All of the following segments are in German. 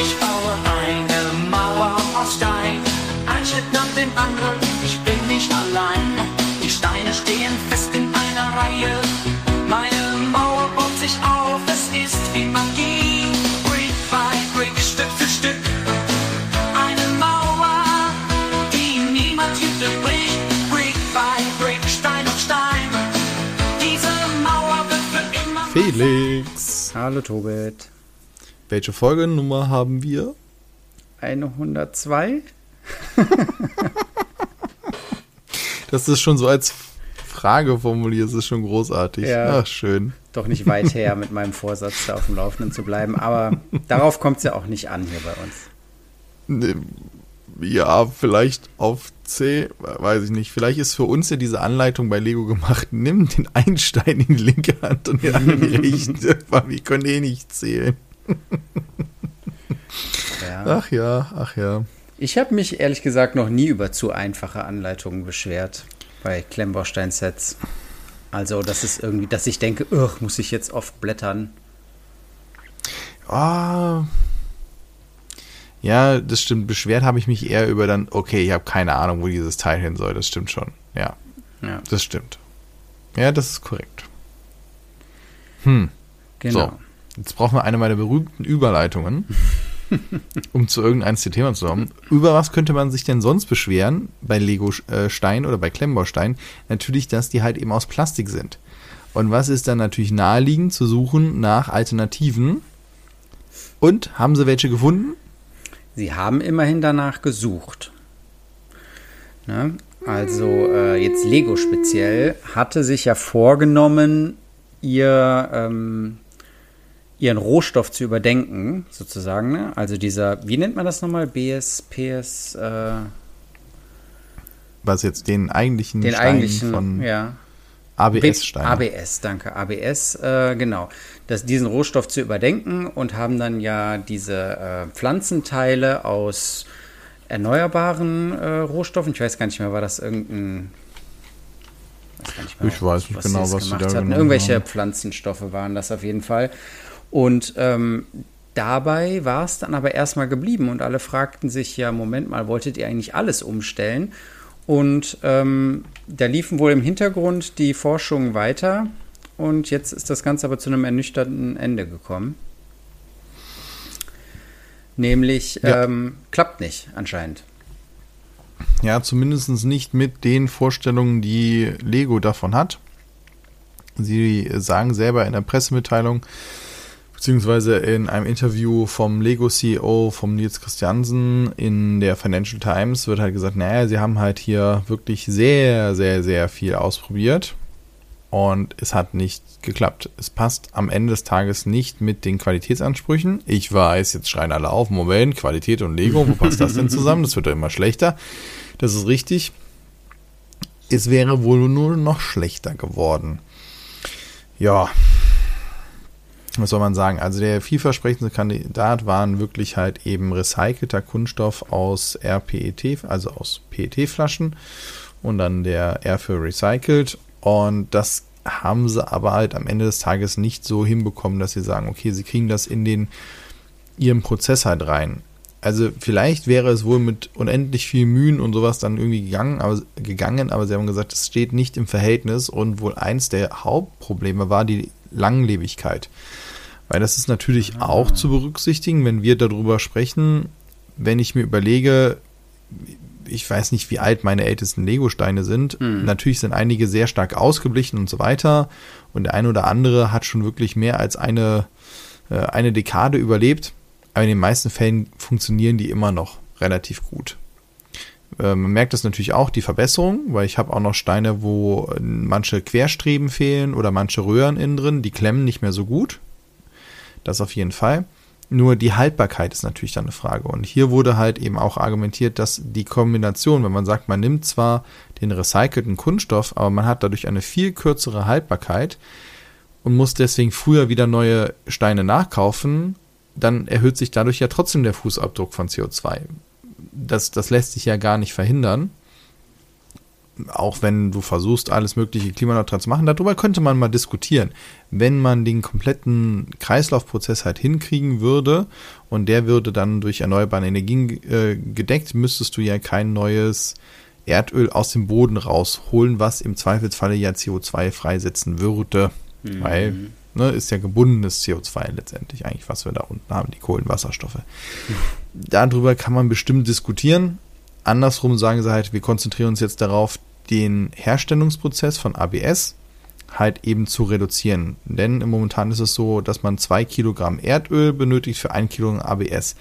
Ich baue eine Mauer aus Stein, ein Schritt nach dem anderen, ich bin nicht allein. Die Steine stehen fest in einer Reihe, meine Mauer baut sich auf, es ist wie Magie. Brick by Brick, Stück für Stück, eine Mauer, die niemand Hüte bricht. Brick by Brick, Stein auf Stein, diese Mauer wird für immer... Felix. Hallo Tobit. Welche Folgennummer haben wir? 102? Das ist schon so als Frage formuliert, das ist schon großartig. Ja. Ach, schön. Doch nicht weit her mit meinem Vorsatz, da auf dem Laufenden zu bleiben. Aber darauf kommt es ja auch nicht an hier bei uns. Ne, Ja, vielleicht auf C, weiß ich nicht. Vielleicht ist für uns ja diese Anleitung bei Lego gemacht. Nimm den einen Stein in die linke Hand und den anderen in die rechte, weil wir können eh nicht zählen. Ja. Ach ja, ach ja. Ich habe mich ehrlich gesagt noch nie über zu einfache Anleitungen beschwert bei Klemmbaustein-Sets. Also, das ist irgendwie, dass ich denke, muss ich jetzt oft blättern. Ah. Ja, das stimmt. Beschwert habe ich mich eher über dann, okay, ich habe keine Ahnung, wo dieses Teil hin soll. Das stimmt schon. Ja, Ja, das stimmt. Ja, das ist korrekt. Hm. genau. So, jetzt brauchen wir eine meiner berühmten Überleitungen, um zu irgendeinem Thema zu kommen. Über was könnte man sich denn sonst beschweren bei Lego Stein oder bei Klemmbaustein? Natürlich, dass die halt eben aus Plastik sind. Und was ist dann natürlich naheliegend zu suchen nach Alternativen? Und haben sie welche gefunden? Sie haben immerhin danach gesucht. Ne? Also äh, jetzt Lego speziell hatte sich ja vorgenommen, ihr, ähm, ihren Rohstoff zu überdenken, sozusagen. Ne? Also dieser, wie nennt man das nochmal? BS, PS, äh, Was jetzt den eigentlichen den Stein eigentlichen, von ja. ABS-Stein. ABS, danke, ABS, äh, genau. Das, diesen Rohstoff zu überdenken und haben dann ja diese äh, Pflanzenteile aus erneuerbaren äh, Rohstoffen. Ich weiß gar nicht mehr, war das irgendein. Ich weiß nicht was genau, jetzt was sie gemacht da hatten. Irgendwelche haben. Pflanzenstoffe waren das auf jeden Fall. Und ähm, dabei war es dann aber erstmal geblieben und alle fragten sich ja, Moment mal, wolltet ihr eigentlich alles umstellen? Und ähm, da liefen wohl im Hintergrund die Forschungen weiter und jetzt ist das Ganze aber zu einem ernüchternden Ende gekommen. Nämlich Ja. ähm, klappt nicht anscheinend. Ja, zumindest nicht mit den Vorstellungen, die Lego davon hat. Sie sagen selber in der Pressemitteilung, beziehungsweise in einem Interview vom Lego-CEO, vom Nils Christiansen in der Financial Times, wird halt gesagt, naja, sie haben halt hier wirklich sehr, sehr, sehr viel ausprobiert und es hat nicht geklappt. Es passt am Ende des Tages nicht mit den Qualitätsansprüchen. Ich weiß, jetzt schreien alle auf, Moment, Qualität und Lego, wo passt das denn zusammen? Das wird ja immer schlechter. Das ist richtig. Es wäre wohl nur noch schlechter geworden. Ja. Was soll man sagen? Also der vielversprechende Kandidat waren wirklich halt eben recycelter Kunststoff aus RPET, also aus PET-Flaschen und dann der R für recycelt. Und das haben sie aber halt am Ende des Tages nicht so hinbekommen, dass sie sagen, okay, sie kriegen das in den ihren Prozess halt rein. Also vielleicht wäre es wohl mit unendlich viel Mühen und sowas dann irgendwie gegangen, aber, gegangen, aber sie haben gesagt, es steht nicht im Verhältnis und wohl eins der Hauptprobleme war die Langlebigkeit. Weil das ist natürlich auch zu berücksichtigen, wenn wir darüber sprechen, wenn ich mir überlege, ich weiß nicht, wie alt meine ältesten Lego-Steine sind. Natürlich sind einige sehr stark ausgeblichen und so weiter. Und der eine oder andere hat schon wirklich mehr als eine, äh, eine Dekade überlebt. Aber in den meisten Fällen funktionieren die immer noch relativ gut. Äh, man merkt das natürlich auch, die Verbesserung, weil ich habe auch noch Steine, wo manche Querstreben fehlen oder manche Röhren innen drin, die klemmen nicht mehr so gut. Das auf jeden Fall. Nur die Haltbarkeit ist natürlich dann eine Frage. Und hier wurde halt eben auch argumentiert, dass die Kombination, wenn man sagt, man nimmt zwar den recycelten Kunststoff, aber man hat dadurch eine viel kürzere Haltbarkeit und muss deswegen früher wieder neue Steine nachkaufen, dann erhöht sich dadurch ja trotzdem der Fußabdruck von CO2. Das, das lässt sich ja gar nicht verhindern. Auch wenn du versuchst, alles mögliche klimaneutral zu machen, darüber könnte man mal diskutieren. Wenn man den kompletten Kreislaufprozess halt hinkriegen würde und der würde dann durch erneuerbare Energien äh, gedeckt, müsstest du ja kein neues Erdöl aus dem Boden rausholen, was im Zweifelsfalle ja CO2 freisetzen würde. Mhm. Weil, ne, ist ja gebundenes CO2 letztendlich eigentlich, was wir da unten haben, die Kohlenwasserstoffe. Mhm. Darüber kann man bestimmt diskutieren. Andersrum sagen sie halt, wir konzentrieren uns jetzt darauf, den Herstellungsprozess von ABS halt eben zu reduzieren. Denn momentan ist es so, dass man zwei Kilogramm Erdöl benötigt für ein Kilogramm ABS.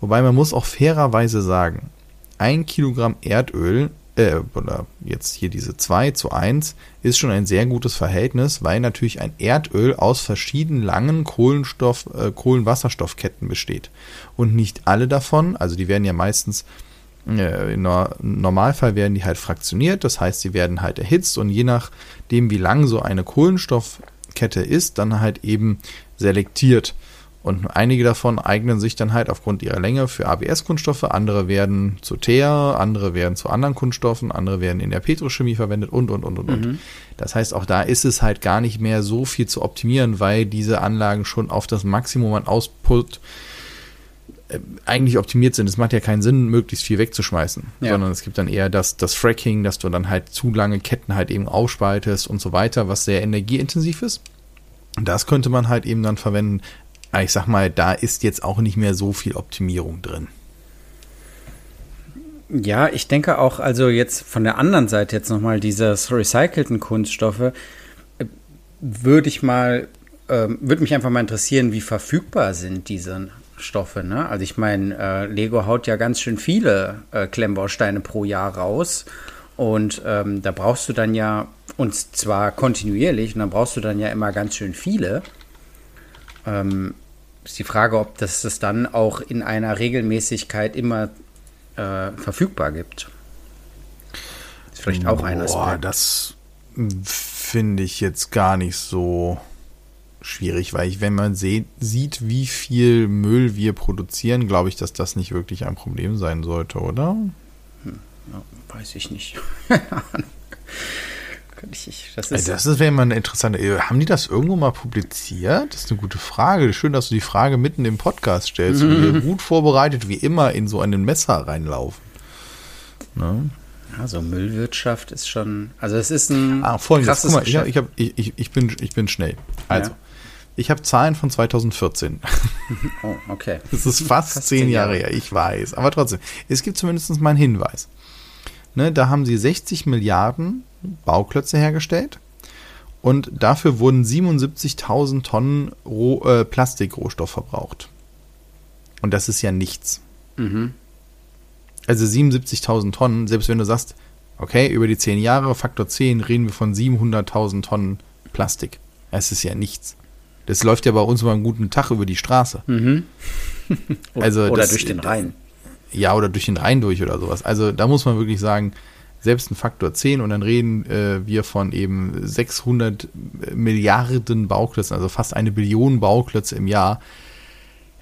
Wobei man muss auch fairerweise sagen, ein Kilogramm Erdöl, äh, oder jetzt hier diese 2 zu 1, ist schon ein sehr gutes Verhältnis, weil natürlich ein Erdöl aus verschiedenen langen Kohlenstoff, äh, Kohlenwasserstoffketten besteht. Und nicht alle davon, also die werden ja meistens Im Normalfall werden die halt fraktioniert, das heißt, sie werden halt erhitzt und je nachdem, wie lang so eine Kohlenstoffkette ist, dann halt eben selektiert. Und einige davon eignen sich dann halt aufgrund ihrer Länge für ABS-Kunststoffe, andere werden zu Teer, andere werden zu anderen Kunststoffen, andere werden in der Petrochemie verwendet und, und, und, und, und. Mhm. Das heißt, auch da ist es halt gar nicht mehr so viel zu optimieren, weil diese Anlagen schon auf das Maximum an Output äh, eigentlich optimiert sind. Es macht ja keinen Sinn, möglichst viel wegzuschmeißen, ja. sondern es gibt dann eher das, das Fracking, dass du dann halt zu lange Ketten halt eben aufspaltest und so weiter, was sehr energieintensiv ist. Das könnte man halt eben dann verwenden. Aber ich sag mal, da ist jetzt auch nicht mehr so viel Optimierung drin. Ja, ich denke auch, also jetzt von der anderen Seite jetzt nochmal dieses recycelten Kunststoffe, äh, würde ich mal, äh, würde mich einfach mal interessieren, wie verfügbar sind diese Stoffe. Ne? Also ich meine, äh, Lego haut ja ganz schön viele äh, Klemmbausteine pro Jahr raus. Und ähm, da brauchst du dann ja, und zwar kontinuierlich, und dann brauchst du dann ja immer ganz schön viele. Ähm, ist die Frage, ob das das dann auch in einer Regelmäßigkeit immer äh, verfügbar gibt. Ist vielleicht auch Boah, ein Aspekt. Das finde ich jetzt gar nicht so schwierig, weil ich, wenn man se sieht, wie viel Müll wir produzieren, glaube ich, dass das nicht wirklich ein Problem sein sollte, oder? Hm, ja, weiß ich nicht. ich, das ist, das ist wäre mal eine interessante. Äh, haben die das irgendwo mal publiziert? Das ist eine gute Frage. Schön, dass du die Frage mitten im Podcast stellst mhm. und wir gut vorbereitet wie immer in so einen Messer reinlaufen. Ne? Also Müllwirtschaft ist schon, also es ist ein ah, folgendes, guck mal, ich, ich, hab, ich, ich, bin, ich bin schnell. Also, ja. Ich habe Zahlen von 2014. Oh, okay. Das ist fast, fast zehn Jahre her, ich weiß. Aber trotzdem, es gibt zumindest mal einen Hinweis. Ne, da haben sie 60 Milliarden Bauklötze hergestellt und dafür wurden 77.000 Tonnen Roh, äh, Plastikrohstoff verbraucht. Und das ist ja nichts. Mhm. Also 77.000 Tonnen, selbst wenn du sagst, okay, über die 10 Jahre, Faktor 10, reden wir von 700.000 Tonnen Plastik. Es ist ja nichts. Das läuft ja bei uns mal einen guten Tag über die Straße. Mhm. also oder das, durch den Rhein. Ja, oder durch den Rhein durch oder sowas. Also da muss man wirklich sagen, selbst ein Faktor 10 und dann reden äh, wir von eben 600 Milliarden Bauklötzen, also fast eine Billion Bauklötze im Jahr.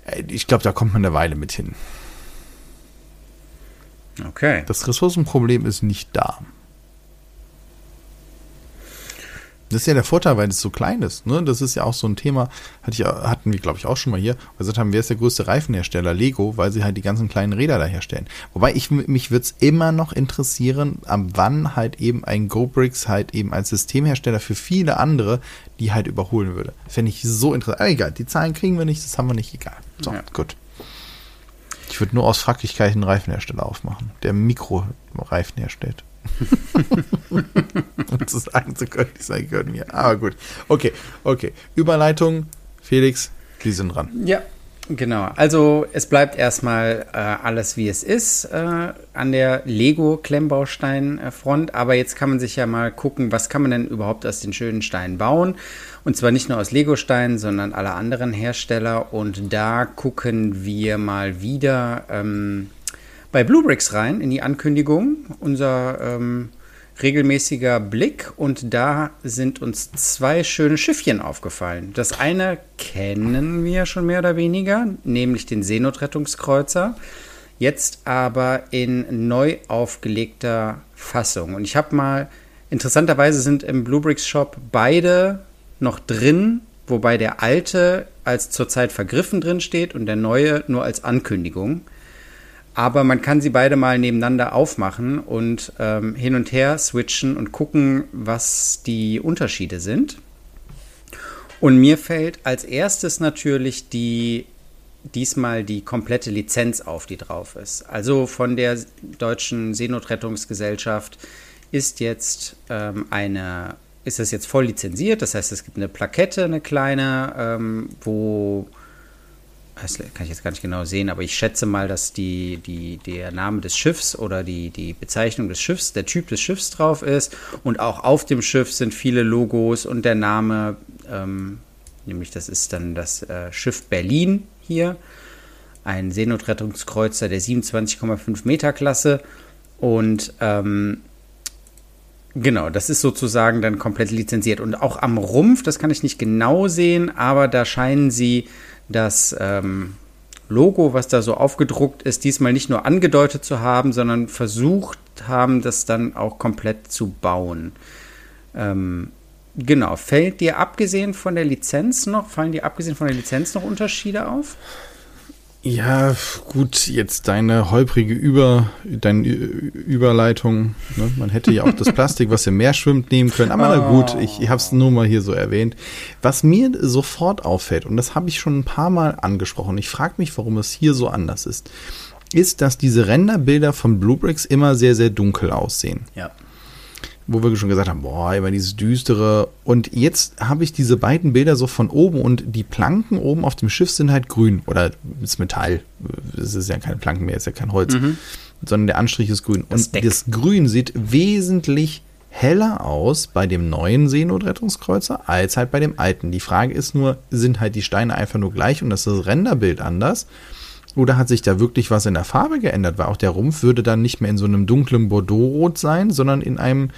Äh, ich glaube, da kommt man eine Weile mit hin. Okay. Das Ressourcenproblem ist nicht da. Das ist ja der Vorteil, weil es so klein ist. Ne? Das ist ja auch so ein Thema, hatte ich, hatten wir, glaube ich, auch schon mal hier, wir gesagt haben, wer ist der größte Reifenhersteller? Lego, weil sie halt die ganzen kleinen Räder da herstellen. Wobei ich mich würde es immer noch interessieren, am wann halt eben ein GoBricks halt eben als Systemhersteller für viele andere, die halt überholen würde. Fände ich so interessant. Aber egal, die Zahlen kriegen wir nicht, das haben wir nicht, egal. So, ja. gut. Ich würde nur aus Fraglichkeit einen Reifenhersteller aufmachen, der Mikroreifen herstellt. um zu sagen zu können, die sagen gehört mir. Aber gut. Okay, okay. Überleitung, Felix, Sie sind dran. Ja, genau. Also es bleibt erstmal äh, alles wie es ist äh, an der Lego-Klemmbausteinfront. Aber jetzt kann man sich ja mal gucken, was kann man denn überhaupt aus den schönen Steinen bauen. Und zwar nicht nur aus Lego-Steinen, sondern alle anderen Hersteller. Und da gucken wir mal wieder. Ähm, bei Bluebricks rein in die Ankündigung, unser ähm, regelmäßiger Blick und da sind uns zwei schöne Schiffchen aufgefallen. Das eine kennen wir schon mehr oder weniger, nämlich den Seenotrettungskreuzer. Jetzt aber in neu aufgelegter Fassung. Und ich habe mal, interessanterweise sind im Bluebricks Shop beide noch drin, wobei der alte als zurzeit vergriffen drin steht und der neue nur als Ankündigung. Aber man kann sie beide mal nebeneinander aufmachen und ähm, hin und her switchen und gucken, was die Unterschiede sind. Und mir fällt als erstes natürlich die diesmal die komplette Lizenz auf, die drauf ist. Also von der deutschen Seenotrettungsgesellschaft ist jetzt ähm, eine, ist das jetzt voll lizenziert. Das heißt, es gibt eine Plakette, eine kleine, ähm, wo das kann ich jetzt gar nicht genau sehen, aber ich schätze mal, dass die, die, der Name des Schiffs oder die, die Bezeichnung des Schiffs, der Typ des Schiffs drauf ist. Und auch auf dem Schiff sind viele Logos und der Name, ähm, nämlich das ist dann das äh, Schiff Berlin hier, ein Seenotrettungskreuzer der 27,5 Meter Klasse. Und ähm, Genau, das ist sozusagen dann komplett lizenziert. Und auch am Rumpf, das kann ich nicht genau sehen, aber da scheinen sie das ähm, Logo, was da so aufgedruckt ist, diesmal nicht nur angedeutet zu haben, sondern versucht haben, das dann auch komplett zu bauen. Ähm, genau, fällt dir abgesehen von der Lizenz noch, fallen dir abgesehen von der Lizenz noch Unterschiede auf? Ja, gut, jetzt deine holprige Über, deine Überleitung. Ne? Man hätte ja auch das Plastik, was im Meer schwimmt, nehmen können. Aber na gut, ich, ich habe es nur mal hier so erwähnt. Was mir sofort auffällt, und das habe ich schon ein paar Mal angesprochen, ich frage mich, warum es hier so anders ist, ist, dass diese Renderbilder von Bluebricks immer sehr, sehr dunkel aussehen. Ja wo wir schon gesagt haben, boah, immer dieses düstere. Und jetzt habe ich diese beiden Bilder so von oben und die Planken oben auf dem Schiff sind halt grün oder ist Metall. Es ist ja keine Planken mehr, ist ja kein Holz, mhm. sondern der Anstrich ist grün. Das und Deck. das Grün sieht wesentlich heller aus bei dem neuen Seenotrettungskreuzer als halt bei dem alten. Die Frage ist nur, sind halt die Steine einfach nur gleich und das ist das Renderbild anders? Oder hat sich da wirklich was in der Farbe geändert? Weil auch der Rumpf würde dann nicht mehr in so einem dunklen Bordeaux-Rot sein, sondern in einem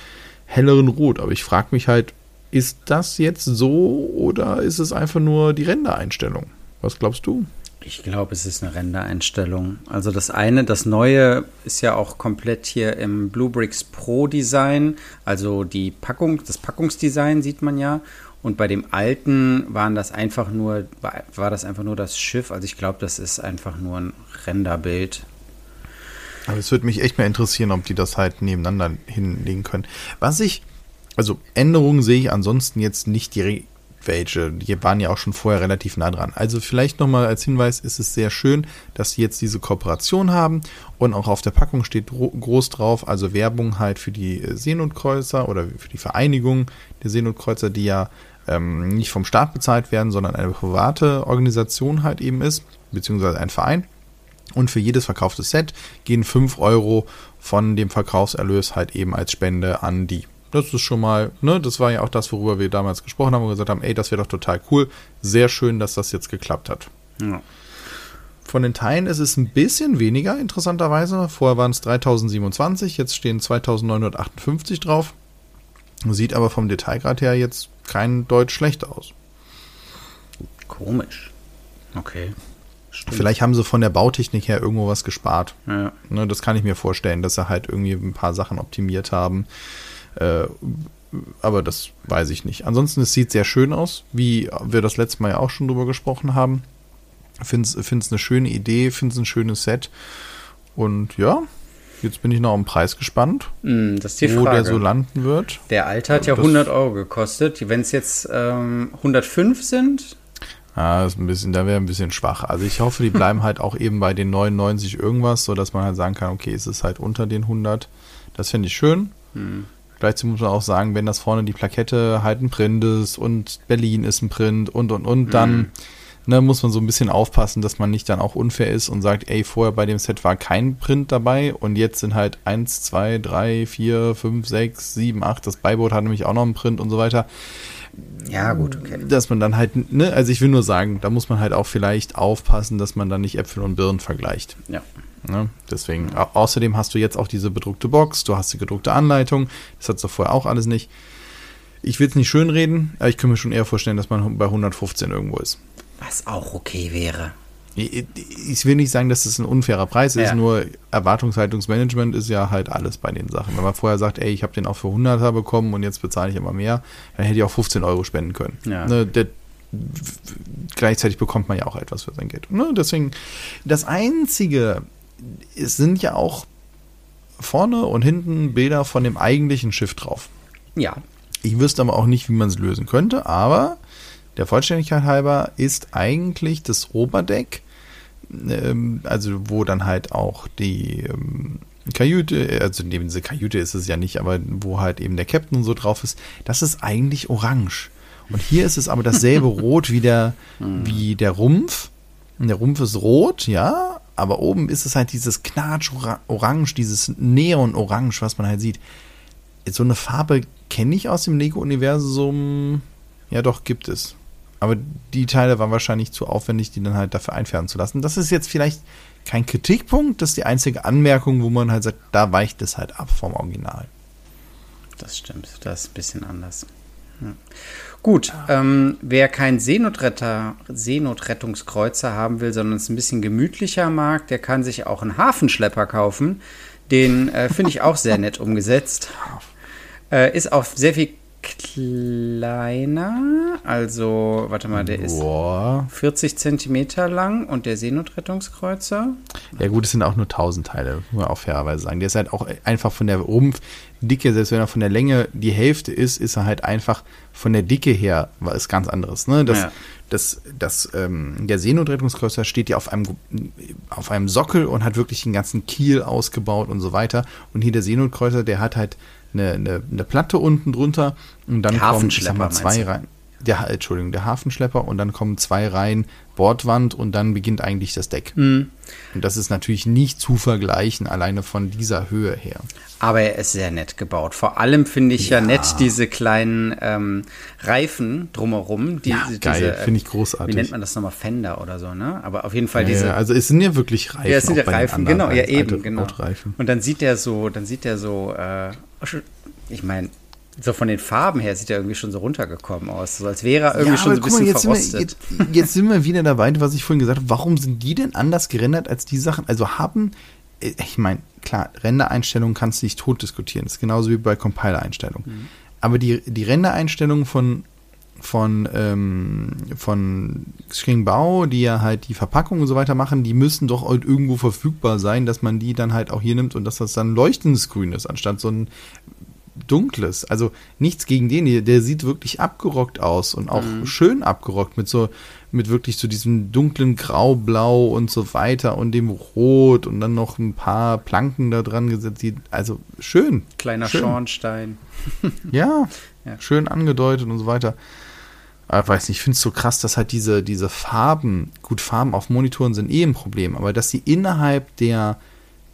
helleren Rot. Aber ich frage mich halt, ist das jetzt so oder ist es einfach nur die Rendereinstellung? Was glaubst du? Ich glaube, es ist eine Rendereinstellung. Also das eine, das neue ist ja auch komplett hier im Bluebricks Pro Design. Also die Packung, das Packungsdesign sieht man ja. Und bei dem alten waren das einfach nur, war, das einfach nur das Schiff. Also ich glaube, das ist einfach nur ein Renderbild. Aber es würde mich echt mal interessieren, ob die das halt nebeneinander hinlegen können. Was ich, also Änderungen sehe ich ansonsten jetzt nicht direkt welche. Die waren ja auch schon vorher relativ nah dran. Also vielleicht nochmal als Hinweis ist es sehr schön, dass sie jetzt diese Kooperation haben und auch auf der Packung steht groß drauf, also Werbung halt für die Seenotkreuzer oder für die Vereinigung der Seenotkreuzer, die ja ähm, nicht vom Staat bezahlt werden, sondern eine private Organisation halt eben ist, beziehungsweise ein Verein. Und für jedes verkaufte Set gehen 5 Euro von dem Verkaufserlös halt eben als Spende an die. Das ist schon mal, ne, das war ja auch das, worüber wir damals gesprochen haben und gesagt haben, ey, das wäre doch total cool. Sehr schön, dass das jetzt geklappt hat. Ja. Von den Teilen ist es ein bisschen weniger, interessanterweise. Vorher waren es 3027, jetzt stehen 2958 drauf. Sieht aber vom Detailgrad her jetzt kein Deutsch schlecht aus. Komisch. Okay. Stimmt. Vielleicht haben sie von der Bautechnik her irgendwo was gespart. Ja. Ne, das kann ich mir vorstellen, dass sie halt irgendwie ein paar Sachen optimiert haben. Äh, aber das weiß ich nicht. Ansonsten, es sieht sehr schön aus, wie wir das letzte Mal ja auch schon drüber gesprochen haben. Finde es eine schöne Idee, finde es ein schönes Set. Und ja, jetzt bin ich noch am Preis gespannt, mm, wo Frage. der so landen wird. Der alte hat ja 100 Euro gekostet. Wenn es jetzt ähm, 105 sind, ja, ist ein bisschen, da wäre ein bisschen schwach. Also ich hoffe, die bleiben halt auch eben bei den 99 irgendwas, so dass man halt sagen kann, okay, es ist halt unter den 100. Das finde ich schön. Hm. Gleichzeitig muss man auch sagen, wenn das vorne die Plakette halt ein Print ist und Berlin ist ein Print und und und, dann hm. Ne, muss man so ein bisschen aufpassen, dass man nicht dann auch unfair ist und sagt, ey, vorher bei dem Set war kein Print dabei und jetzt sind halt 1, 2, 3, 4, 5, 6, 7, 8. Das Beiboot hat nämlich auch noch einen Print und so weiter ja, gut, okay. Dass man dann halt, ne, also ich will nur sagen, da muss man halt auch vielleicht aufpassen, dass man dann nicht Äpfel und Birnen vergleicht. Ja. Ne? Deswegen, au außerdem hast du jetzt auch diese bedruckte Box, du hast die gedruckte Anleitung, das hat du vorher auch alles nicht. Ich will es nicht schönreden, aber ich kann mir schon eher vorstellen, dass man bei 115 irgendwo ist. Was auch okay wäre. Ich ich will nicht sagen, dass es ein unfairer Preis ist, Ja. nur Erwartungshaltungsmanagement ist ja halt alles bei den Sachen. Wenn man vorher sagt, ey, ich habe den auch für 100er bekommen und jetzt bezahle ich immer mehr, dann hätte ich auch 15 Euro spenden können. Ja. Ne, der, gleichzeitig bekommt man ja auch etwas für sein Geld. Ne, deswegen, das Einzige, es sind ja auch vorne und hinten Bilder von dem eigentlichen Schiff drauf. Ja, Ich wüsste aber auch nicht, wie man es lösen könnte, aber der Vollständigkeit halber ist eigentlich das Oberdeck, ähm, also wo dann halt auch die ähm, Kajüte, also neben diese Kajüte ist es ja nicht, aber wo halt eben der Captain so drauf ist, das ist eigentlich orange. Und hier ist es aber dasselbe Rot wie der, wie der Rumpf. Und der Rumpf ist rot, ja, aber oben ist es halt dieses Knatsch-Orange, dieses Neon-Orange, was man halt sieht so eine Farbe kenne ich aus dem Lego-Universum. Ja, doch, gibt es. Aber die Teile waren wahrscheinlich zu aufwendig, die dann halt dafür einfärben zu lassen. Das ist jetzt vielleicht kein Kritikpunkt, das ist die einzige Anmerkung, wo man halt sagt, da weicht es halt ab vom Original. das stimmt. Das ist ein bisschen anders. Ja. Gut, ähm, wer keinen Seenotretter, Seenotrettungskreuzer haben will, sondern es ein bisschen gemütlicher mag, der kann sich auch einen Hafenschlepper kaufen. Den äh, finde ich auch sehr nett umgesetzt. Äh, ist auch sehr viel kleiner. Also, warte mal, der ist Boah. 40 Zentimeter lang und der Seenotrettungskreuzer. Ja gut, es sind auch nur 1000 Teile, muss man auch fairerweise sagen. Der ist halt auch einfach von der Rumpfdicke, selbst wenn er von der Länge die Hälfte ist, ist er halt einfach von der Dicke her was ganz anderes. Ne? Das, Ja. das, das, ähm, der Seenotrettungskreuzer steht ja auf einem, auf einem Sockel und hat wirklich den ganzen Kiel ausgebaut und so weiter. Und hier der Seenotkreuzer, der hat halt eine, eine, eine Platte unten drunter und dann kommen ich sag mal, zwei? Reihen. Der, Entschuldigung, der Hafenschlepper und dann kommen zwei Reihen Bordwand und dann beginnt eigentlich das Deck. Mhm. Und das ist natürlich nicht zu vergleichen, alleine von dieser Höhe her. Aber er ist sehr nett gebaut. Vor allem finde ich ja. Ja. nett diese kleinen ähm, Reifen drumherum. Die, Ja, geil, äh, finde ich großartig. Wie nennt man das nochmal? Fender oder so, ne? Aber auf jeden Fall diese. ja, also es sind ja wirklich Reifen. ja, es sind ja Reifen, genau, ja eben, genau. Und dann sieht der so, dann sieht der so, äh, ich meine, so von den Farben her sieht er irgendwie schon so runtergekommen aus. So als wäre er irgendwie Ja, schon so ein guck mal, bisschen jetzt sind, wir, verrostet. jetzt, jetzt sind wir wieder dabei, was ich vorhin gesagt habe. Warum sind die denn anders gerendert als die Sachen? Also haben, äh, ich meine, klar, Rendereinstellungen kannst du nicht tot diskutieren. Das ist genauso wie bei Compiler-Einstellungen. Mhm. Aber die, die Rendereinstellungen von, von, ähm, von Xingbao, die ja halt die Verpackung und so weiter machen, die müssen doch halt irgendwo verfügbar sein, dass man die dann halt auch hier nimmt und dass das dann leuchtendes Grün ist, anstatt so ein dunkles. Also nichts gegen den der sieht wirklich abgerockt aus und auch schön abgerockt mit so mit wirklich so diesem dunklen Grau-Blau und so weiter und dem Rot und dann noch ein paar Planken da dran gesetzt. Also schön. Kleiner schön. Schornstein. Ja, Ja. schön angedeutet und so weiter. Ich weiß nicht, ich finde es so krass, dass halt diese, diese Farben, gut, Farben auf Monitoren sind eh ein Problem, aber dass sie innerhalb der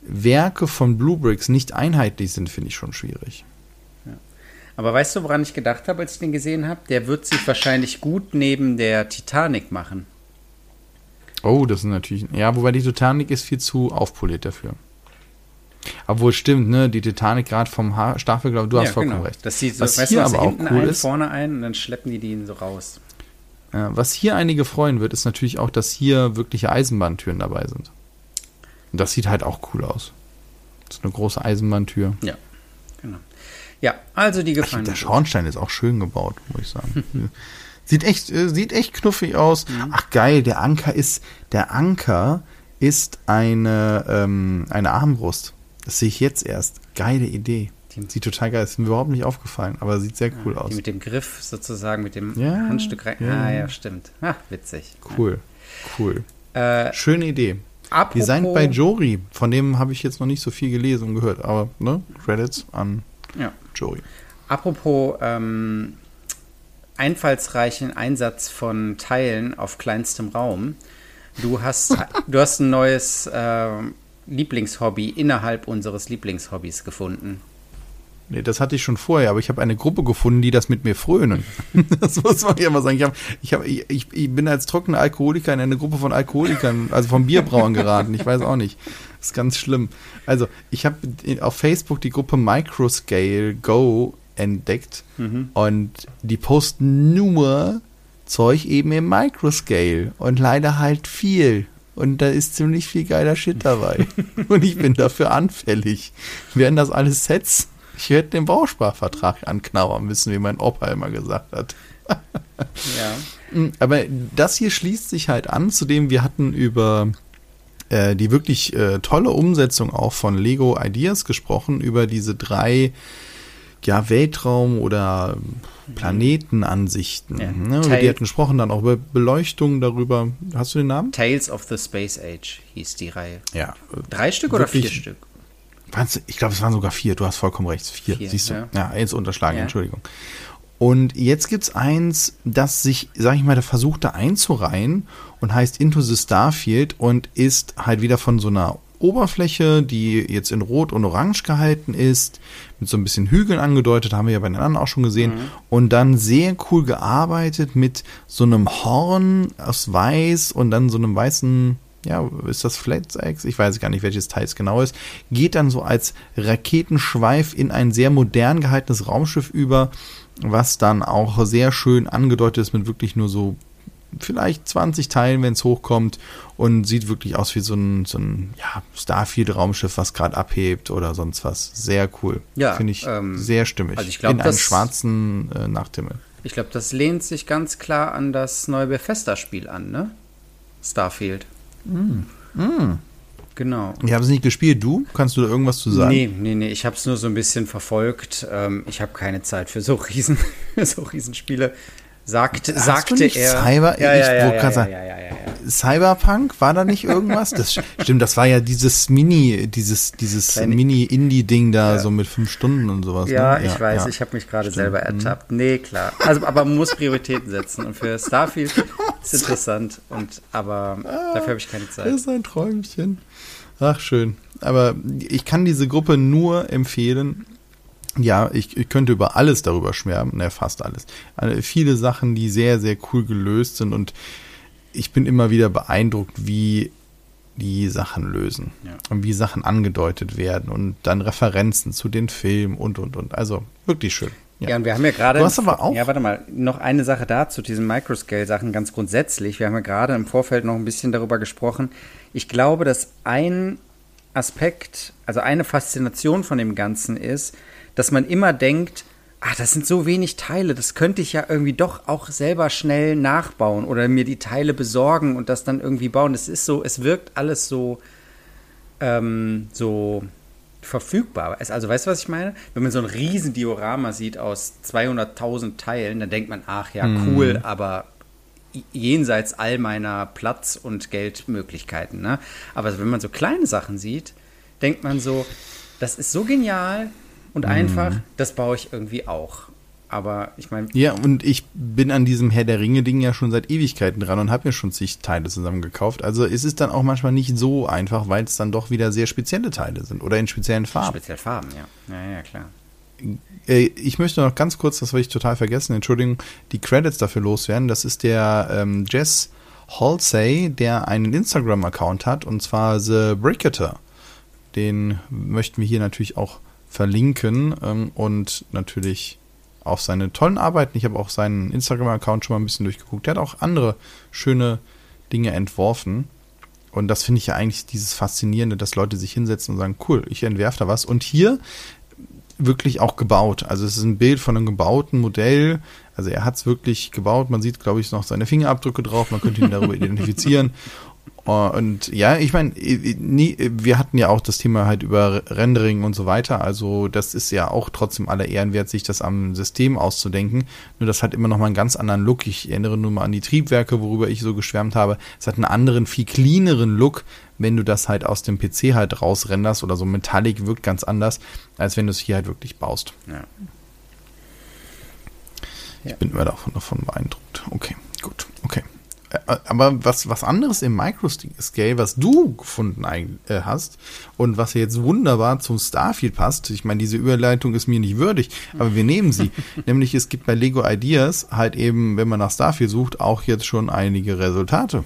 Werke von Bluebricks nicht einheitlich sind, finde ich schon schwierig. Aber weißt du, woran ich gedacht habe, als ich den gesehen habe? Der wird sich wahrscheinlich gut neben der Titanic machen. Oh, das ist natürlich. Ja, wobei die Titanic ist viel zu aufpoliert dafür. Obwohl stimmt, ne? Die Titanic gerade vom ha Staffelglaube, du hast vollkommen recht. genau. Das sieht so, Was weißt hier du, was aber auch hinten cool ein, ist- vorne ein und dann schleppen die die so raus. Äh, was hier einige freuen wird, ist natürlich auch, dass hier wirkliche Eisenbahntüren dabei sind. Und das sieht halt auch cool aus. Ist eine große Eisenbahntür. Ja, genau. Ja, also die gefallen der. Schornstein ist auch schön gebaut, muss ich sagen. sieht echt, äh, sieht echt knuffig aus. Mhm. Ach geil, der Anker ist, der Anker ist eine, ähm, eine Armbrust. Das sehe ich jetzt erst. Geile Idee. Die- Sieht total geil aus. Ist mir überhaupt nicht aufgefallen, aber sieht sehr cool aus. Die mit dem Griff sozusagen, mit dem Ja, Handstück rein. ja. Ah, ja, stimmt. Ah, witzig. Cool. Cool. Äh, Schöne Idee. apropos, Designt bei Jori. Von dem habe ich jetzt noch nicht so viel gelesen und gehört, aber ne? Credits an Ja. Jori. Apropos ähm, einfallsreichen Einsatz von Teilen auf kleinstem Raum. Du hast, du hast ein neues ähm, Lieblingshobby innerhalb unseres Lieblingshobbys gefunden. Nee, das hatte ich schon vorher, aber ich habe eine Gruppe gefunden, die das mit mir frönen. das muss man ja mal sagen. Ich, hab, ich, hab, ich, ich bin als trockener Alkoholiker in eine Gruppe von Alkoholikern, also von Bierbrauern geraten. Ich weiß auch nicht. Das ist ganz schlimm. Also, ich habe auf Facebook die Gruppe Microscale Go entdeckt und die posten nur Zeug eben im Microscale und leider halt viel. Und da ist ziemlich viel geiler Shit dabei. und ich bin dafür anfällig. Wären das alles Sets? Ich hätte den Bausparvertrag anknabbern müssen, wie mein Opa immer gesagt hat. ja. Aber das hier schließt sich halt an, zudem wir hatten über äh, die wirklich äh, tolle Umsetzung auch von Lego Ideas gesprochen, über diese drei ja, Weltraum- oder Planetenansichten. Ja. Ne? Die hatten gesprochen dann auch über Beleuchtung darüber. Hast du den Namen? Tales of the Space Age hieß die Reihe. Ja. Drei Stück oder vier Stück? Ich glaube, es waren sogar vier. Du hast vollkommen recht. Vier, vier siehst du. Ja, ja eins unterschlagen, ja. Entschuldigung. Und jetzt gibt es eins, das sich, sag ich mal, der versucht da einzureihen und heißt Into the Starfield und ist halt wieder von so einer Oberfläche, die jetzt in Rot und Orange gehalten ist, mit so ein bisschen Hügeln angedeutet, haben wir ja bei den anderen auch schon gesehen. Mhm. Und dann sehr cool gearbeitet mit so einem Horn aus Weiß und dann so einem weißen, ja, ist das Flatsex? Ich weiß gar nicht, welches Teil es genau ist. Geht dann so als Raketenschweif in ein sehr modern gehaltenes Raumschiff über, was dann auch sehr schön angedeutet ist mit wirklich nur so vielleicht 20 Teilen, wenn es hochkommt und sieht wirklich aus wie so ein, so ein ja, Starfield-Raumschiff, was gerade abhebt oder sonst was. Sehr cool. Ja. Finde ich ähm, sehr stimmig. Also ich glaub, In einem schwarzen äh, Nachthimmel. Ich glaube, das lehnt sich ganz klar an das neue Bethesda-Spiel an, ne? Starfield. Mm. Mm. Genau. Ich habe es nicht gespielt. Du? Kannst du da irgendwas zu sagen? Nee, nee, nee. Ich habe es nur so ein bisschen verfolgt. Ähm, ich habe keine Zeit für so riesen, so Riesenspiele sagte, Hast sagte er. Cyber, ja, ja, ja, ja, sagen, ja, ja, ja, Cyberpunk, war da nicht irgendwas? Das stimmt, das war ja dieses Mini, dieses, dieses Mini-Indie-Ding da, so mit fünf Stunden und sowas. Ja, ne? ich weiß, ich habe mich gerade selber mhm. ertappt. Nee, klar. Also, aber man muss Prioritäten setzen. Und für Starfield ist interessant. Und, aber dafür habe ich keine Zeit. Das ist ein Träumchen. Ach, schön. Aber ich kann diese Gruppe nur empfehlen ja, ich, ich könnte über alles darüber schwärmen, ne, fast alles. Also viele Sachen, die sehr, sehr cool gelöst sind und ich bin immer wieder beeindruckt, wie die Sachen lösen ja. und wie Sachen angedeutet werden und dann Referenzen zu den Filmen und und und. Also wirklich schön. Ja, ja und wir haben ja gerade. Du hast aber auch. Ja, warte mal, noch eine Sache dazu, diesen Microscale-Sachen ganz grundsätzlich. Wir haben ja gerade im Vorfeld noch ein bisschen darüber gesprochen. Ich glaube, dass ein Aspekt, also eine Faszination von dem Ganzen ist, dass man immer denkt, ah, das sind so wenig Teile, das könnte ich ja irgendwie doch auch selber schnell nachbauen oder mir die Teile besorgen und das dann irgendwie bauen. Es ist so, es wirkt alles so, ähm, so verfügbar. Also weißt du, was ich meine? Wenn man so ein riesen Diorama sieht aus 200.000 Teilen, dann denkt man, ach ja, mhm. cool, mhm. aber jenseits all meiner Platz- und Geldmöglichkeiten. Ne? Aber wenn man so kleine Sachen sieht, denkt man so, das ist so genial, und einfach, mhm. das baue ich irgendwie auch. Aber ich meine. Ja, und ich bin an diesem Herr der Ringe-Ding ja schon seit Ewigkeiten dran und habe mir schon zig Teile zusammen gekauft. Also es ist dann auch manchmal nicht so einfach, weil es dann doch wieder sehr spezielle Teile sind oder in speziellen Farben. Spezielle Farben, ja. Ja, ja, klar. Äh, ich möchte noch ganz kurz, das will ich total vergessen, Entschuldigung, die Credits dafür loswerden. Das ist der ähm, Jess Halsey, der einen Instagram-Account hat, und zwar The Bricketer. Den möchten wir hier natürlich auch verlinken ähm, und natürlich auch seine tollen Arbeiten. Ich habe auch seinen Instagram-Account schon mal ein bisschen durchgeguckt. Der hat auch andere schöne Dinge entworfen. Und das finde ich ja eigentlich dieses Faszinierende, dass Leute sich hinsetzen und sagen, cool, ich entwerfe da was. Und hier wirklich auch gebaut. Also es ist ein Bild von einem gebauten Modell. Also er hat es wirklich gebaut. Man sieht, glaube ich, noch seine Fingerabdrücke drauf. Man könnte ihn darüber identifizieren. Und ja, ich meine, wir hatten ja auch das Thema halt über Rendering und so weiter. Also das ist ja auch trotzdem aller Ehren wert, sich das am System auszudenken. Nur das hat immer noch mal einen ganz anderen Look. Ich erinnere nur mal an die Triebwerke, worüber ich so geschwärmt habe. Es hat einen anderen, viel cleaneren Look, wenn du das halt aus dem PC halt rausrenderst oder so Metallic wirkt ganz anders, als wenn du es hier halt wirklich baust. Ja. Ich ja. bin immer davon, davon beeindruckt. Okay, gut, okay. Äh, aber was, was anderes im Microscale, was du gefunden äh, hast und was jetzt wunderbar zum Starfield passt, ich meine, diese Überleitung ist mir nicht würdig, aber wir nehmen sie. Nämlich es gibt bei Lego Ideas halt eben, wenn man nach Starfield sucht, auch jetzt schon einige Resultate.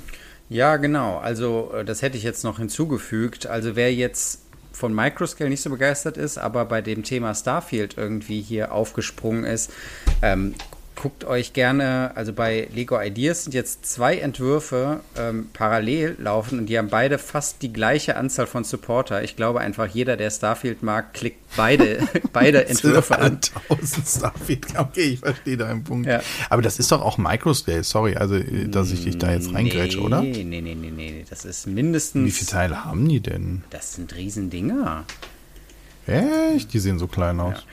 Ja, genau. Also äh, das hätte ich jetzt noch hinzugefügt. Also wer jetzt von Microscale nicht so begeistert ist, aber bei dem Thema Starfield irgendwie hier aufgesprungen ist, ähm, guckt euch gerne, also bei Lego Ideas sind jetzt zwei Entwürfe ähm, parallel laufen und die haben beide fast die gleiche Anzahl von Supporter. Ich glaube einfach, jeder, der Starfield mag, klickt beide, beide Entwürfe an. 1000 Starfield, okay, ich verstehe deinen Punkt. Ja. Aber das ist doch auch Microscale, sorry, also dass ich dich da jetzt reingrätsche, nee, oder? Nee, nee, nee, nee, nee, das ist mindestens. Wie viele Teile haben die denn? Das sind Riesendinger. Echt? Die sehen so klein aus.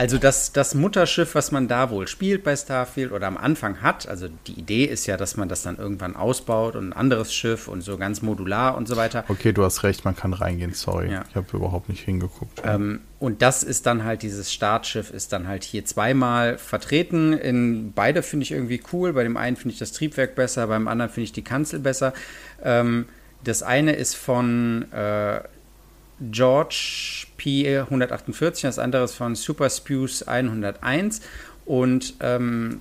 Also das, das Mutterschiff, was man da wohl spielt bei Starfield oder am Anfang hat, also die Idee ist ja, dass man das dann irgendwann ausbaut und ein anderes Schiff und so ganz modular und so weiter. Okay, du hast recht, man kann reingehen, sorry. Ja. Ich habe überhaupt nicht hingeguckt. Ähm, und das ist dann halt, dieses Startschiff ist dann halt hier zweimal vertreten. In beide finde ich irgendwie cool. Bei dem einen finde ich das Triebwerk besser, beim anderen finde ich die Kanzel besser. Ähm, das eine ist von äh, George P 148, das andere ist von Super Spews 101. Und ähm,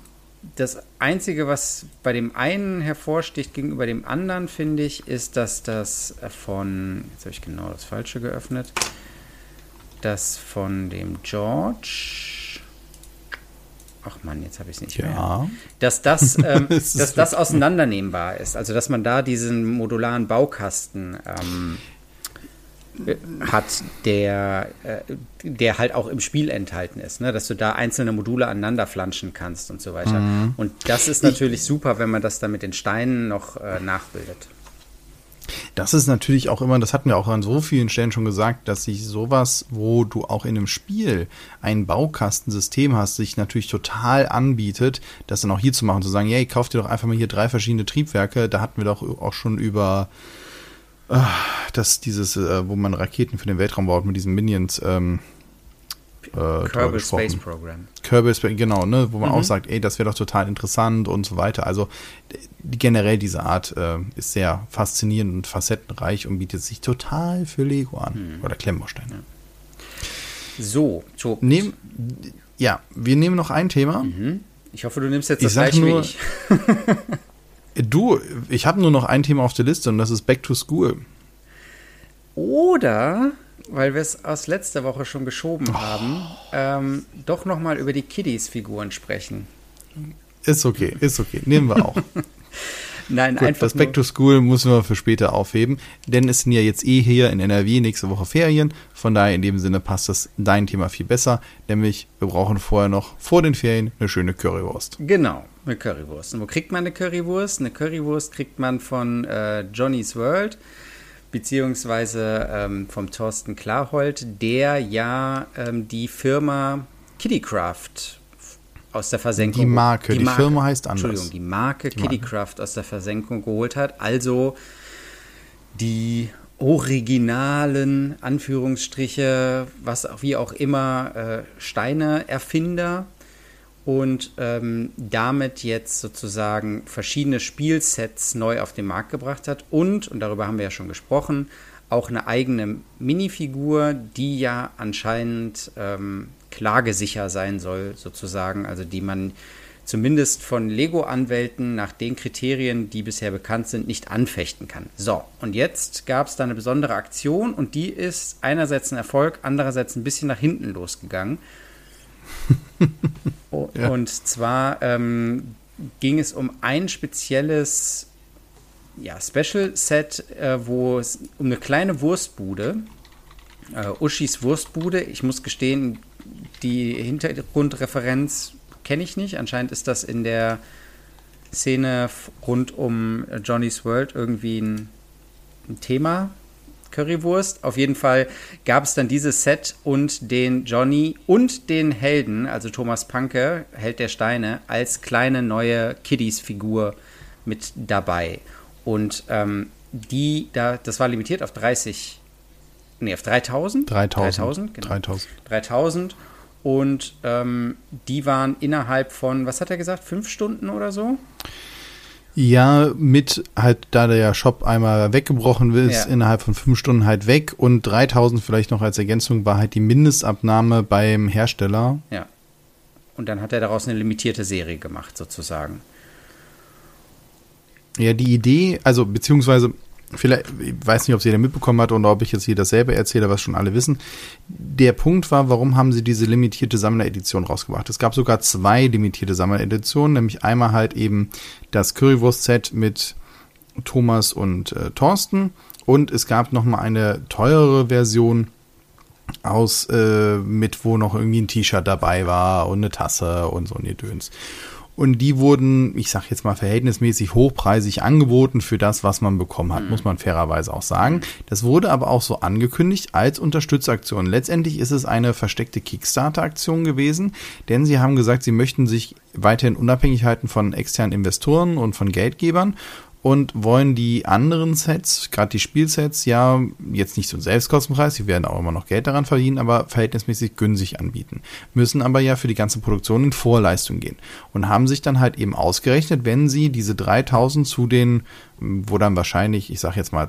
das Einzige, was bei dem einen hervorsticht gegenüber dem anderen, finde ich, ist, dass das von, jetzt habe ich genau das Falsche geöffnet, das von dem George, ach Mann, jetzt habe ich es nicht mehr, ja. dass das, ähm, dass das auseinandernehmbar ist, also dass man da diesen modularen Baukasten ähm, äh, hat, der, äh, der halt auch im Spiel enthalten ist, ne? dass du da einzelne Module aneinander flanschen kannst und so weiter. Und das ist natürlich super, wenn man das dann mit den Steinen noch äh, nachbildet. Das ist natürlich auch immer, das hatten wir auch an so vielen Stellen schon gesagt, dass sich sowas, wo du auch in einem Spiel ein Baukastensystem hast, sich natürlich total anbietet, das dann auch hier zu machen, zu sagen, hey, kauf dir doch einfach mal hier drei verschiedene Triebwerke. Da hatten wir doch auch schon über äh, das, dieses, äh, wo man Raketen für den Weltraum baut mit diesen Minions. Ähm, äh, Kerbal. Space Program. Kerbal Space, genau, ne, wo man Mhm. auch sagt, ey, das wäre doch total interessant und so weiter. Also generell diese Art äh, ist sehr faszinierend und facettenreich und bietet sich total für Lego an. Mhm. Oder Klemmbausteine. So, so. Nehm, ja, wir nehmen noch ein Thema. Ich hoffe, du nimmst jetzt Ich das sag gleiche wie nur- ich. Du, ich habe nur noch ein Thema auf der Liste und das ist Back to School. Oder, weil wir es aus letzter Woche schon geschoben Oh. haben, ähm, doch nochmal über die Kiddies-Figuren sprechen. Ist okay, ist okay, nehmen wir auch. Nein, Gut, einfach das Back to School müssen wir für später aufheben, denn es sind ja jetzt eh hier in NRW nächste Woche Ferien. Von daher in dem Sinne passt das dein Thema viel besser, nämlich wir brauchen vorher noch vor den Ferien eine schöne Currywurst. Genau, eine Currywurst. Und wo kriegt man eine Currywurst? Eine Currywurst kriegt man von äh, Johnny's World, beziehungsweise ähm, vom Thorsten Klarhold, der ja ähm, die Firma Kiddycraft aus der Versenkung. Die Marke, die Firma heißt anders. Entschuldigung, die Marke Die Marke. Kiddycraft aus der Versenkung geholt hat. Also die originalen Anführungsstriche, was auch wie auch immer, äh, Steine-Erfinder und ähm, damit jetzt sozusagen verschiedene Spielsets neu auf den Markt gebracht hat und, und darüber haben wir ja schon gesprochen, auch eine eigene Minifigur, die ja anscheinend ähm, klagesicher sein soll, sozusagen, also die man zumindest von Lego-Anwälten nach den Kriterien, die bisher bekannt sind, nicht anfechten kann. So, und jetzt gab es da eine besondere Aktion und die ist einerseits ein Erfolg, andererseits ein bisschen nach hinten losgegangen. O- Ja. Und zwar ähm, ging es um ein spezielles ja, Special-Set, äh, wo es um eine kleine Wurstbude, äh, Uschis Wurstbude, ich muss gestehen, die Hintergrundreferenz kenne ich nicht. Anscheinend ist das in der Szene rund um äh, Johnny's World irgendwie ein, ein Thema. Currywurst. Auf jeden Fall gab es dann dieses Set und den Johnny und den Helden, also Thomas Panke, Held der Steine, als kleine neue Kiddies-Figur mit dabei. Und ähm, die, da, das war limitiert auf 30, nee, auf 3000? 3000. 3000, genau. 3000. 3000. Und ähm, die waren innerhalb von, was hat er gesagt, fünf Stunden oder so? Ja, mit halt, da der Shop einmal weggebrochen ist, Ja. innerhalb von fünf Stunden halt weg und 3000 vielleicht noch als Ergänzung war halt die Mindestabnahme beim Hersteller. Ja. Und dann hat er daraus eine limitierte Serie gemacht, sozusagen. Ja, die Idee, also beziehungsweise vielleicht, ich weiß nicht, ob sie da mitbekommen hat oder ob ich jetzt hier dasselbe erzähle, was schon alle wissen. Der Punkt war, warum haben sie diese limitierte Sammleredition rausgebracht? Es gab sogar zwei limitierte Sammlereditionen, nämlich einmal halt eben das Currywurst-Set mit Thomas und äh, Thorsten und es gab noch mal eine teurere Version aus äh, mit, wo noch irgendwie ein T-Shirt dabei war und eine Tasse und so ein Gedöns. Und die wurden, ich sag jetzt mal, verhältnismäßig hochpreisig angeboten für das, was man bekommen hat, mhm. muss man fairerweise auch sagen. Das wurde aber auch so angekündigt als Unterstützaktion. Letztendlich ist es eine versteckte Kickstarter-Aktion gewesen, denn sie haben gesagt, sie möchten sich weiterhin unabhängig halten von externen Investoren und von Geldgebern und wollen die anderen Sets, gerade die Spielsets, ja jetzt nicht zum Selbstkostenpreis, sie werden auch immer noch Geld daran verdienen, aber verhältnismäßig günstig anbieten. Müssen aber ja für die ganze Produktion in Vorleistung gehen und haben sich dann halt eben ausgerechnet, wenn sie diese 3000 zu den wo dann wahrscheinlich, ich sag jetzt mal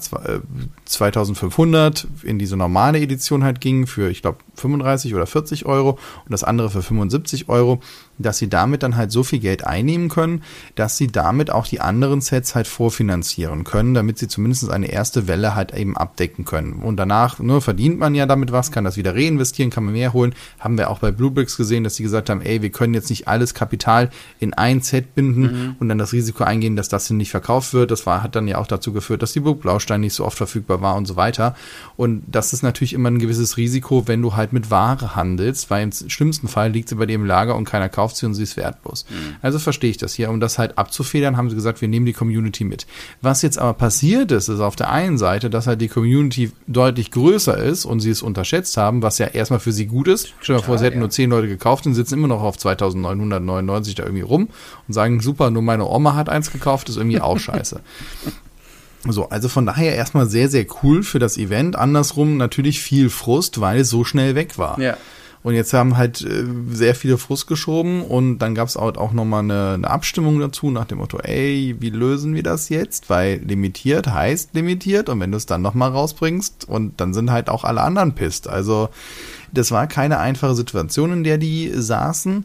2500 äh, in diese normale Edition halt ging für, ich glaube, 35 oder 40 Euro und das andere für 75 Euro, dass sie damit dann halt so viel Geld einnehmen können, dass sie damit auch die anderen Sets halt vorfinanzieren können, damit sie zumindest eine erste Welle halt eben abdecken können. Und danach ne, verdient man ja damit was, kann das wieder reinvestieren, kann man mehr holen. Haben wir auch bei Bluebricks gesehen, dass sie gesagt haben, ey, wir können jetzt nicht alles Kapital in ein Set binden mhm. und dann das Risiko eingehen, dass das nicht verkauft wird. Das war hat dann ja auch dazu geführt, dass die Burgblaustein nicht so oft verfügbar war und so weiter. Und das ist natürlich immer ein gewisses Risiko, wenn du halt mit Ware handelst, weil im schlimmsten Fall liegt sie bei dir im Lager und keiner kauft sie und sie ist wertlos. Mhm. Also verstehe ich das hier. Um das halt abzufedern, haben sie gesagt, wir nehmen die Community mit. Was jetzt aber passiert ist, ist auf der einen Seite, dass halt die Community deutlich größer ist und sie es unterschätzt haben, was ja erstmal für sie gut ist. Stell dir mal vor, sie hätten ja. nur zehn Leute gekauft und sitzen immer noch auf 2999 da irgendwie rum und sagen, super, nur meine Oma hat eins gekauft, ist irgendwie auch scheiße. So, also von daher erstmal sehr, sehr cool für das Event. Andersrum natürlich viel Frust, weil es so schnell weg war. Ja. Und jetzt haben halt äh, sehr viele Frust geschoben und dann gab es auch, auch nochmal eine, eine Abstimmung dazu nach dem Motto, ey, wie lösen wir das jetzt? Weil limitiert heißt limitiert und wenn du es dann nochmal rausbringst und dann sind halt auch alle anderen pisst. Also das war keine einfache Situation, in der die saßen.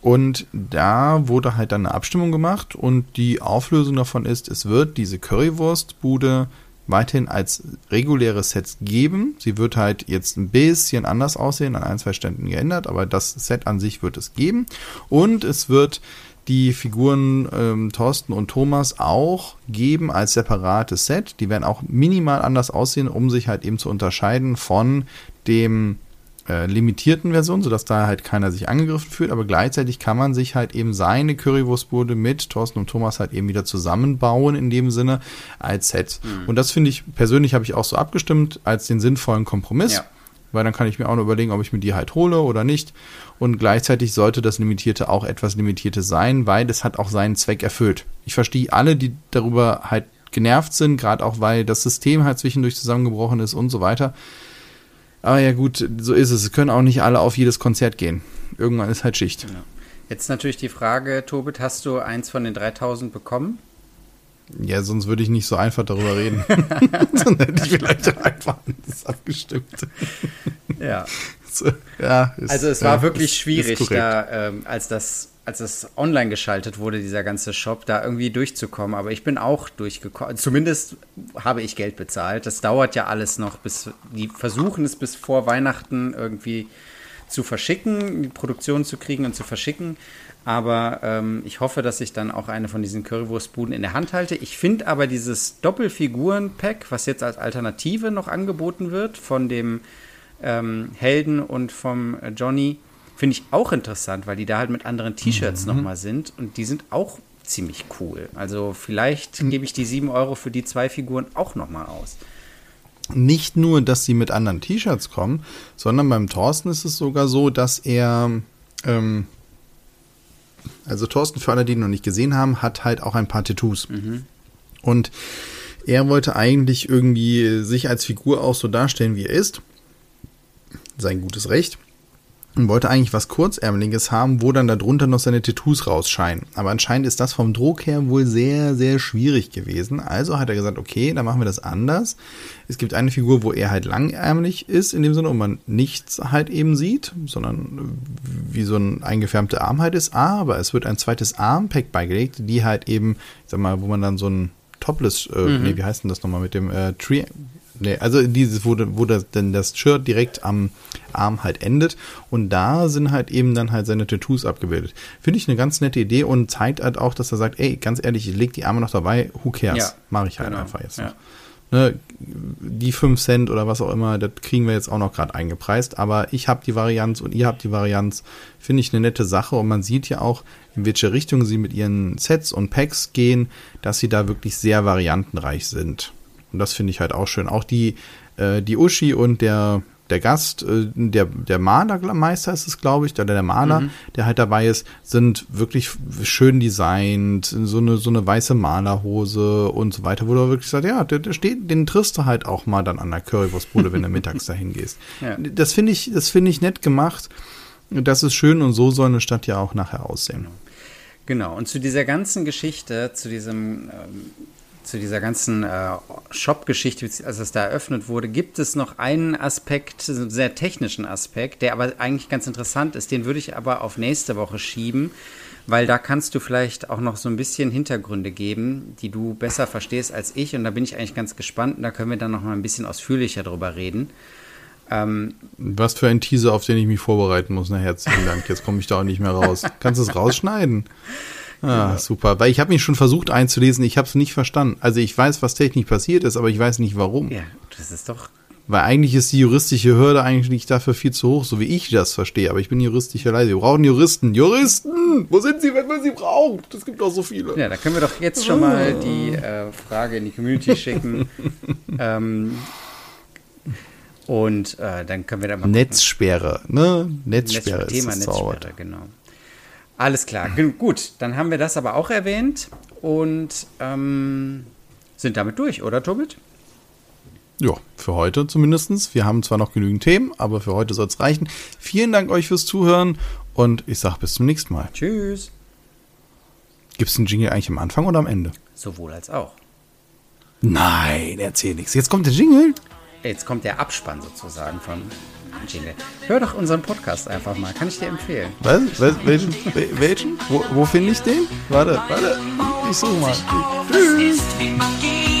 Und da wurde halt dann eine Abstimmung gemacht und die Auflösung davon ist, es wird diese Currywurstbude weiterhin als reguläre Sets geben. Sie wird halt jetzt ein bisschen anders aussehen, an ein, zwei Ständen geändert, aber das Set an sich wird es geben. Und es wird die Figuren ähm, Thorsten und Thomas auch geben als separates Set. Die werden auch minimal anders aussehen, um sich halt eben zu unterscheiden von dem äh, limitierten Version, sodass da halt keiner sich angegriffen fühlt, aber gleichzeitig kann man sich halt eben seine Currywurstbude mit Thorsten und Thomas halt eben wieder zusammenbauen in dem Sinne als Set. Mhm. Und das finde ich, persönlich habe ich auch so abgestimmt als den sinnvollen Kompromiss. Ja. Weil dann kann ich mir auch noch überlegen, ob ich mir die halt hole oder nicht. Und gleichzeitig sollte das Limitierte auch etwas Limitiertes sein, weil es hat auch seinen Zweck erfüllt. Ich verstehe alle, die darüber halt genervt sind, gerade auch weil das System halt zwischendurch zusammengebrochen ist und so weiter. Aber ja gut, so ist es. Es können auch nicht alle auf jedes Konzert gehen. Irgendwann ist halt Schicht. Genau. Jetzt natürlich die Frage, Tobit, hast du eins von den 3000 bekommen? Ja, sonst würde ich nicht so einfach darüber reden. Dann hätte ich vielleicht auch einfach anders abgestimmt. Ja. So, ja ist, also es war ja, wirklich schwierig, da, ähm, als das als es online geschaltet wurde, dieser ganze Shop, da irgendwie durchzukommen. Aber ich bin auch durchgekommen. Zumindest habe ich Geld bezahlt. Das dauert ja alles noch, bis die versuchen es bis vor Weihnachten irgendwie zu verschicken, die Produktion zu kriegen und zu verschicken. Aber ähm, ich hoffe, dass ich dann auch eine von diesen Currywurstbuden in der Hand halte. Ich finde aber dieses Doppelfiguren-Pack, was jetzt als Alternative noch angeboten wird, von dem ähm, Helden und vom Johnny, Finde ich auch interessant, weil die da halt mit anderen T-Shirts mhm. nochmal sind und die sind auch ziemlich cool. Also vielleicht mhm. gebe ich die 7 Euro für die zwei Figuren auch nochmal aus. Nicht nur, dass sie mit anderen T-Shirts kommen, sondern beim Thorsten ist es sogar so, dass er, ähm, also Thorsten, für alle, die ihn noch nicht gesehen haben, hat halt auch ein paar Tattoos. Mhm. Und er wollte eigentlich irgendwie sich als Figur auch so darstellen, wie er ist. Sein gutes Recht und wollte eigentlich was Kurzärmeliges haben, wo dann darunter noch seine Tattoos rausscheinen. Aber anscheinend ist das vom Druck her wohl sehr, sehr schwierig gewesen. Also hat er gesagt, okay, dann machen wir das anders. Es gibt eine Figur, wo er halt langärmlich ist, in dem Sinne, wo man nichts halt eben sieht, sondern wie so ein eingefärbter Arm halt ist. Aber es wird ein zweites Armpack beigelegt, die halt eben, ich sag mal, wo man dann so ein Topless, äh, nee, wie heißt denn das nochmal mit dem äh, Tree? Nee, also dieses, wo, wo das, denn das Shirt direkt am Arm halt endet und da sind halt eben dann halt seine Tattoos abgebildet. Finde ich eine ganz nette Idee und zeigt halt auch, dass er sagt, ey, ganz ehrlich, ich leg die Arme noch dabei, who cares? Ja, Mache ich halt genau, einfach jetzt ja. noch. Ne, die 5 Cent oder was auch immer, das kriegen wir jetzt auch noch gerade eingepreist, aber ich habe die Varianz und ihr habt die Varianz, finde ich eine nette Sache und man sieht ja auch, in welche Richtung sie mit ihren Sets und Packs gehen, dass sie da wirklich sehr variantenreich sind. Und das finde ich halt auch schön. Auch die, äh, die Uschi und der, der Gast, äh, der, der Malermeister ist es, glaube ich, oder der Maler, Mhm. der halt dabei ist, sind wirklich schön designt, so eine, so eine weiße Malerhose und so weiter, wo du wirklich sagst, ja, der, der steht, den triffst du halt auch mal dann an der Currywurstbude, wenn du mittags dahin gehst. Ja. Das finde ich, das finde ich nett gemacht. Das ist schön und so soll eine Stadt ja auch nachher aussehen. Genau, und zu dieser ganzen Geschichte, zu diesem, ähm, zu dieser ganzen äh, Shop-Geschichte, als es da eröffnet wurde, gibt es noch einen Aspekt, einen sehr technischen Aspekt, der aber eigentlich ganz interessant ist. Den würde ich aber auf nächste Woche schieben, weil da kannst du vielleicht auch noch so ein bisschen Hintergründe geben, die du besser verstehst als ich. Und da bin ich eigentlich ganz gespannt. Und da können wir dann noch mal ein bisschen ausführlicher drüber reden. Ähm, Was für ein Teaser, auf den ich mich vorbereiten muss. Na, herzlichen Dank. Jetzt komme ich da auch nicht mehr raus. Kannst du es rausschneiden? Ah, super. Weil ich habe mich schon versucht einzulesen, ich habe es nicht verstanden. Also ich weiß, was technisch passiert ist, aber ich weiß nicht warum. ja, das ist doch Weil eigentlich ist die juristische Hürde eigentlich dafür viel zu hoch, so wie ich das verstehe. Aber ich bin juristischer leise. Wir brauchen Juristen. Juristen! Wo sind sie, wenn man sie braucht? Es gibt auch so viele. Ja, da können wir doch jetzt schon mal die äh, Frage in die Community schicken. ähm, und äh, dann können wir da mal gucken. Netzsperre, ne? Netzsperre Netz- Thema ist das Zauberwort. Netzsperre, genau. Alles klar, gut, dann haben wir das aber auch erwähnt und ähm, sind damit durch, oder Tobit? Ja, für heute zumindestens. Wir haben zwar noch genügend Themen, aber für heute soll es reichen. Vielen Dank euch fürs Zuhören und ich sag bis zum nächsten Mal. Tschüss. Gibt es den Jingle eigentlich am Anfang oder am Ende? Sowohl als auch. Nein, erzähl nichts. Jetzt kommt der Jingle. Jetzt kommt der Abspann sozusagen von Jingle. Hör doch unseren Podcast einfach mal, kann ich dir empfehlen. Was? Was? Welchen? Wel- Welchen? Wo, wo finde ich den? Warte, warte. Ich suche mal. Magie.